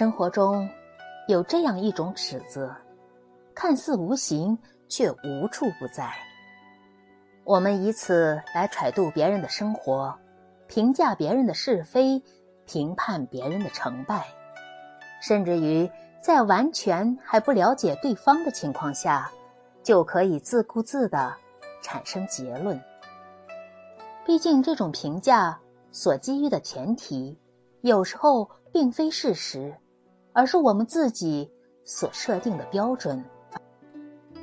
生活中，有这样一种尺子，看似无形，却无处不在。我们以此来揣度别人的生活，评价别人的是非，评判别人的成败，甚至于在完全还不了解对方的情况下，就可以自顾自的产生结论。毕竟，这种评价所基于的前提，有时候并非事实，而是我们自己所设定的标准。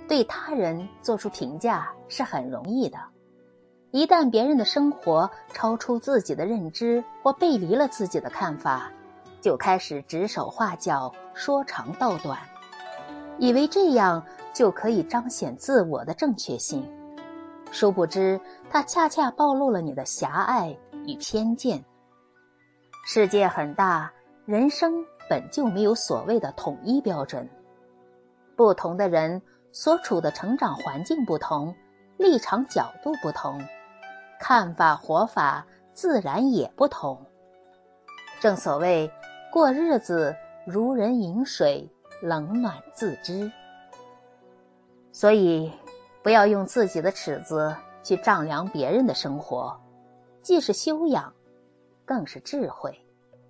对他人做出评价是很容易的，一旦别人的生活超出自己的认知或背离了自己的看法，就开始指手画脚、说长道短，以为这样就可以彰显自我的正确性。殊不知，它恰恰暴露了你的狭隘与偏见。世界很大，人生本就没有所谓的统一标准。不同的人所处的成长环境不同，立场角度不同，看法活法自然也不同。正所谓，过日子如人饮水，冷暖自知。所以。不要用自己的尺子去丈量别人的生活，既是修养，更是智慧。